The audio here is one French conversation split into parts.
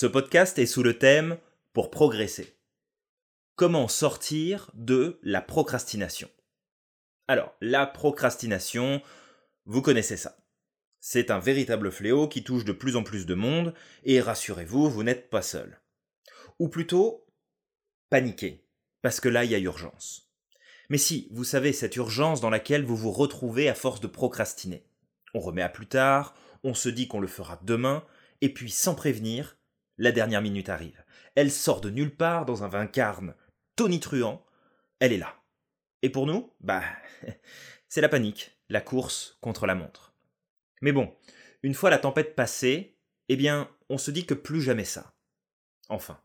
Ce podcast est sous le thème Pour progresser. Comment sortir de la procrastination? Alors, la procrastination, vous connaissez ça. C'est un véritable fléau qui touche de plus en plus de monde, et rassurez-vous, vous, n'êtes pas seul. Ou plutôt, paniquez, parce que là, il y a urgence. Mais si, vous savez, cette urgence dans laquelle vous vous retrouvez à force de procrastiner. On remet à plus tard, on se dit qu'on le fera demain, et puis sans prévenir, la dernière minute arrive. Elle sort de nulle part dans un vaincarne tonitruant. Elle est là. Et pour nous, bah, c'est la panique, la course contre la montre. Mais bon, une fois la tempête passée, eh bien, on se dit que plus jamais ça. Enfin.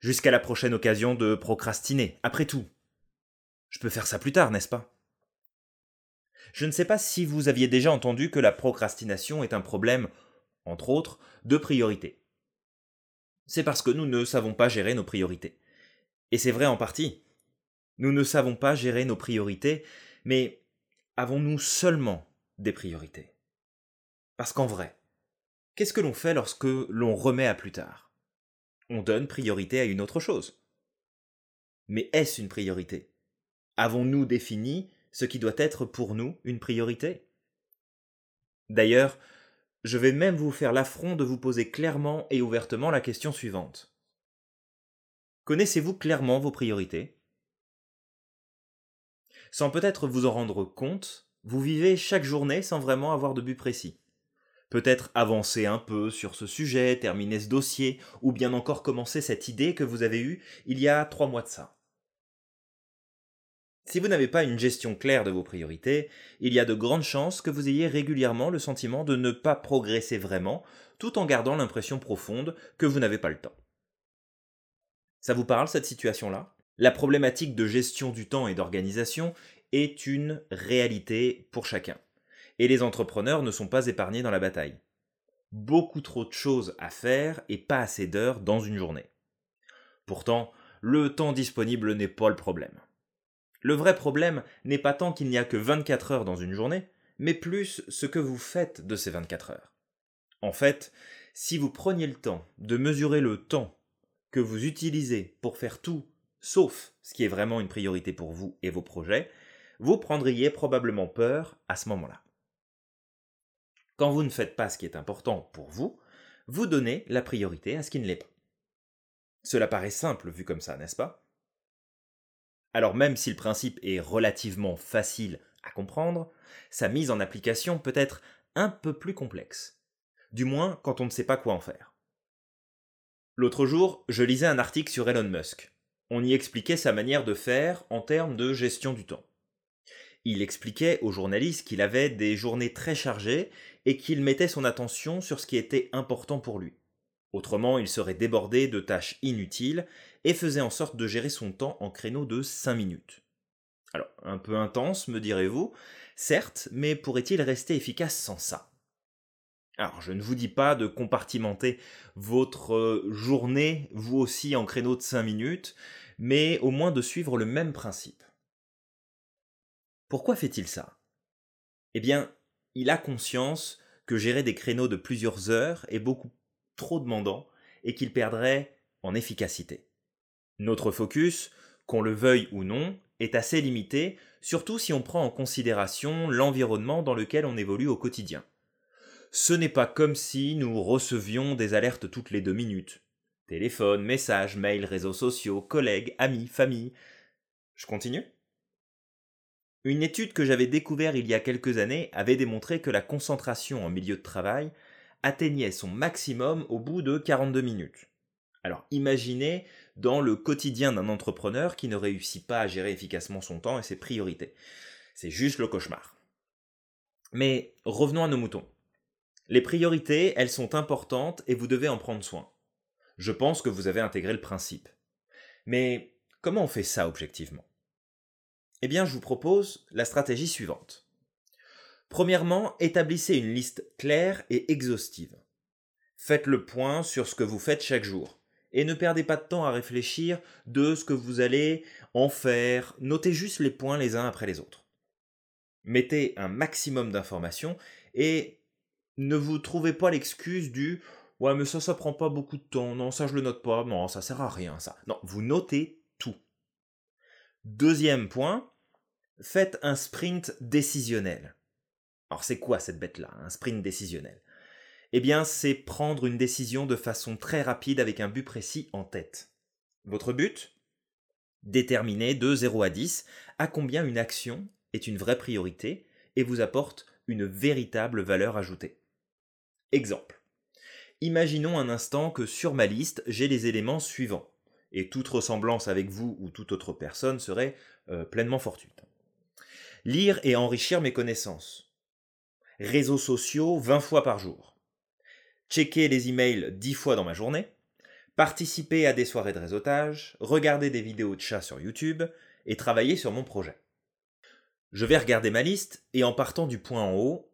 Jusqu'à la prochaine occasion de procrastiner, après tout. Je peux faire ça plus tard, n'est-ce pas? Je ne sais pas si vous aviez déjà entendu que la procrastination est un problème, entre autres, de priorité c'est parce que nous ne savons pas gérer nos priorités. Et c'est vrai en partie. Nous ne savons pas gérer nos priorités, mais avons-nous seulement des priorités? Parce qu'en vrai, qu'est-ce que l'on fait lorsque l'on remet à plus tard? On donne priorité à une autre chose. Mais est-ce une priorité? Avons-nous défini ce qui doit être pour nous une priorité? D'ailleurs, je vais même vous faire l'affront de vous poser clairement et ouvertement la question suivante. Connaissez-vous clairement vos priorités? Sans peut-être vous en rendre compte, vous vivez chaque journée sans vraiment avoir de but précis. Peut-être avancer un peu sur ce sujet, terminer ce dossier, ou bien encore commencer cette idée que vous avez eue il y a trois mois de ça. Si vous n'avez pas une gestion claire de vos priorités, il y a de grandes chances que vous ayez régulièrement le sentiment de ne pas progresser vraiment, tout en gardant l'impression profonde que vous n'avez pas le temps. Ça vous parle cette situation-là? La problématique de gestion du temps et d'organisation est une réalité pour chacun. Et les entrepreneurs ne sont pas épargnés dans la bataille. Beaucoup trop de choses à faire et pas assez d'heures dans une journée. Pourtant, le temps disponible n'est pas le problème. Le vrai problème n'est pas tant qu'il n'y a que 24 heures dans une journée, mais plus ce que vous faites de ces 24 heures. En fait, si vous preniez le temps de mesurer le temps que vous utilisez pour faire tout, sauf ce qui est vraiment une priorité pour vous et vos projets, vous prendriez probablement peur à ce moment-là. Quand vous ne faites pas ce qui est important pour vous, vous donnez la priorité à ce qui ne l'est pas. Cela paraît simple vu comme ça, n'est-ce pas? Alors même si le principe est relativement facile à comprendre, sa mise en application peut être un peu plus complexe. Du moins quand on ne sait pas quoi en faire. L'autre jour, je lisais un article sur Elon Musk. On y expliquait sa manière de faire en termes de gestion du temps. Il expliquait aux journalistes qu'il avait des journées très chargées et qu'il mettait son attention sur ce qui était important pour lui. Autrement, il serait débordé de tâches inutiles et faisait en sorte de gérer son temps en créneaux de 5 minutes. Alors, un peu intense, me direz-vous, certes, mais pourrait-il rester efficace sans ça? Alors, je ne vous dis pas de compartimenter votre euh, journée, vous aussi, en créneaux de 5 minutes, mais au moins de suivre le même principe. Pourquoi fait-il ça? Eh bien, il a conscience que gérer des créneaux de plusieurs heures est beaucoup trop demandant et qu'il perdrait en efficacité. Notre focus, qu'on le veuille ou non, est assez limité, surtout si on prend en considération l'environnement dans lequel on évolue au quotidien. Ce n'est pas comme si nous recevions des alertes toutes les deux minutes. Téléphone, messages, mails, réseaux sociaux, collègues, amis, famille. Je continue Une étude que j'avais découverte il y a quelques années avait démontré que la concentration en milieu de travail atteignait son maximum au bout de 42 minutes. Alors imaginez dans le quotidien d'un entrepreneur qui ne réussit pas à gérer efficacement son temps et ses priorités. C'est juste le cauchemar. Mais revenons à nos moutons. Les priorités, elles sont importantes et vous devez en prendre soin. Je pense que vous avez intégré le principe. Mais comment on fait ça objectivement? Eh bien, je vous propose la stratégie suivante. Premièrement, établissez une liste claire et exhaustive. Faites le point sur ce que vous faites chaque jour. Et ne perdez pas de temps à réfléchir de ce que vous allez en faire. Notez juste les points les uns après les autres. Mettez un maximum d'informations et ne vous trouvez pas l'excuse du Ouais, mais ça, ça prend pas beaucoup de temps. Non, ça, je le note pas. Non, ça sert à rien, ça. Non, vous notez tout. Deuxième point, faites un sprint décisionnel. Alors, c'est quoi cette bête-là, un sprint décisionnel? Eh bien, c'est prendre une décision de façon très rapide avec un but précis en tête. Votre but? Déterminer de 0 à 10 à combien une action est une vraie priorité et vous apporte une véritable valeur ajoutée. Exemple. Imaginons un instant que sur ma liste, j'ai les éléments suivants, et toute ressemblance avec vous ou toute autre personne serait euh, pleinement fortuite. Lire et enrichir mes connaissances. Réseaux sociaux 20 fois par jour. Checker les emails 10 fois dans ma journée. Participer à des soirées de réseautage. Regarder des vidéos de chats sur YouTube. Et travailler sur mon projet. Je vais regarder ma liste et en partant du point en haut,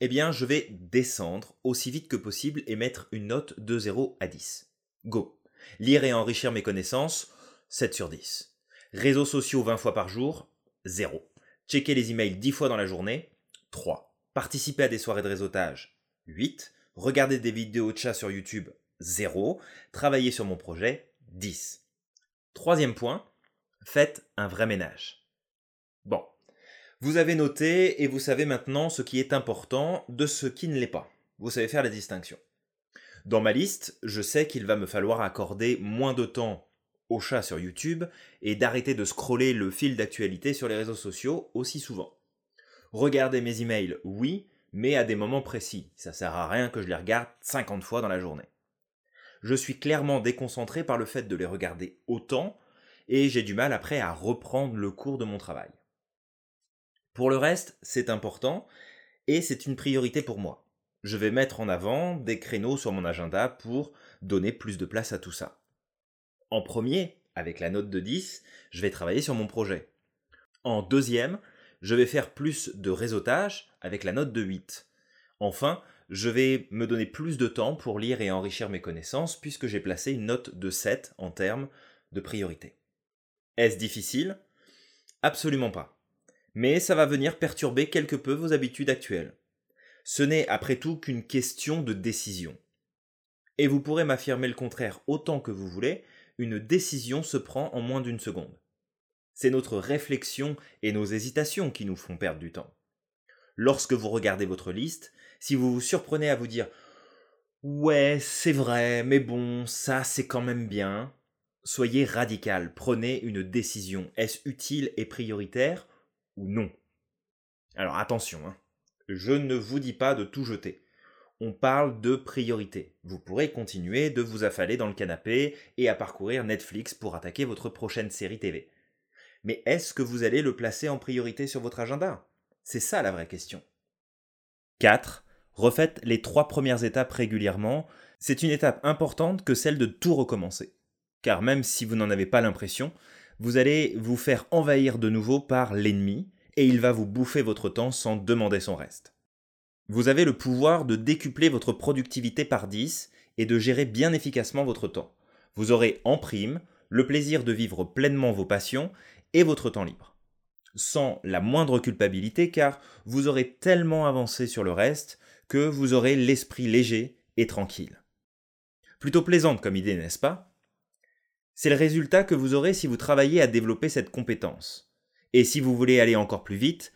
eh bien, je vais descendre aussi vite que possible et mettre une note de 0 à 10. Go. Lire et enrichir mes connaissances, 7 sur 10. Réseaux sociaux 20 fois par jour, 0. Checker les emails 10 fois dans la journée, 3. Participer à des soirées de réseautage, 8. Regarder des vidéos de chat sur YouTube, 0. Travailler sur mon projet, 10. Troisième point, faites un vrai ménage. Bon, vous avez noté et vous savez maintenant ce qui est important de ce qui ne l'est pas. Vous savez faire la distinction. Dans ma liste, je sais qu'il va me falloir accorder moins de temps au chat sur YouTube et d'arrêter de scroller le fil d'actualité sur les réseaux sociaux aussi souvent. Regarder mes emails, oui, mais à des moments précis. Ça sert à rien que je les regarde 50 fois dans la journée. Je suis clairement déconcentré par le fait de les regarder autant et j'ai du mal après à reprendre le cours de mon travail. Pour le reste, c'est important et c'est une priorité pour moi. Je vais mettre en avant des créneaux sur mon agenda pour donner plus de place à tout ça. En premier, avec la note de 10, je vais travailler sur mon projet. En deuxième, je vais faire plus de réseautage avec la note de 8. Enfin, je vais me donner plus de temps pour lire et enrichir mes connaissances puisque j'ai placé une note de 7 en termes de priorité. Est-ce difficile? Absolument pas mais ça va venir perturber quelque peu vos habitudes actuelles. Ce n'est après tout qu'une question de décision. Et vous pourrez m'affirmer le contraire autant que vous voulez, une décision se prend en moins d'une seconde. C'est notre réflexion et nos hésitations qui nous font perdre du temps. Lorsque vous regardez votre liste, si vous vous surprenez à vous dire Ouais, c'est vrai, mais bon, ça c'est quand même bien, soyez radical, prenez une décision. Est-ce utile et prioritaire ou non? Alors attention, hein. je ne vous dis pas de tout jeter. On parle de priorité. Vous pourrez continuer de vous affaler dans le canapé et à parcourir Netflix pour attaquer votre prochaine série TV. Mais est-ce que vous allez le placer en priorité sur votre agenda? C'est ça la vraie question. 4. Refaites les trois premières étapes régulièrement. C'est une étape importante que celle de tout recommencer. Car même si vous n'en avez pas l'impression, vous allez vous faire envahir de nouveau par l'ennemi, et il va vous bouffer votre temps sans demander son reste. Vous avez le pouvoir de décupler votre productivité par 10 et de gérer bien efficacement votre temps. Vous aurez en prime le plaisir de vivre pleinement vos passions votre temps libre. Sans la moindre culpabilité car vous aurez tellement avancé sur le reste que vous aurez l'esprit léger et tranquille. Plutôt plaisante comme idée, n'est-ce pas? C'est le résultat que vous aurez si vous travaillez à développer cette compétence. Et si vous voulez aller encore plus vite,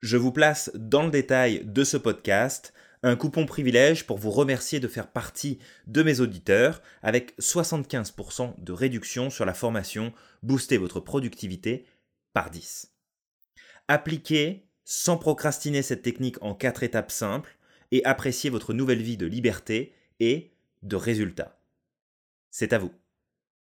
je vous place dans le détail de ce podcast un coupon privilège pour vous remercier de faire partie de mes auditeurs avec 75% de réduction sur la formation Booster votre productivité par 10. Appliquez sans procrastiner cette technique en 4 étapes simples et appréciez votre nouvelle vie de liberté et de résultats. C'est à vous.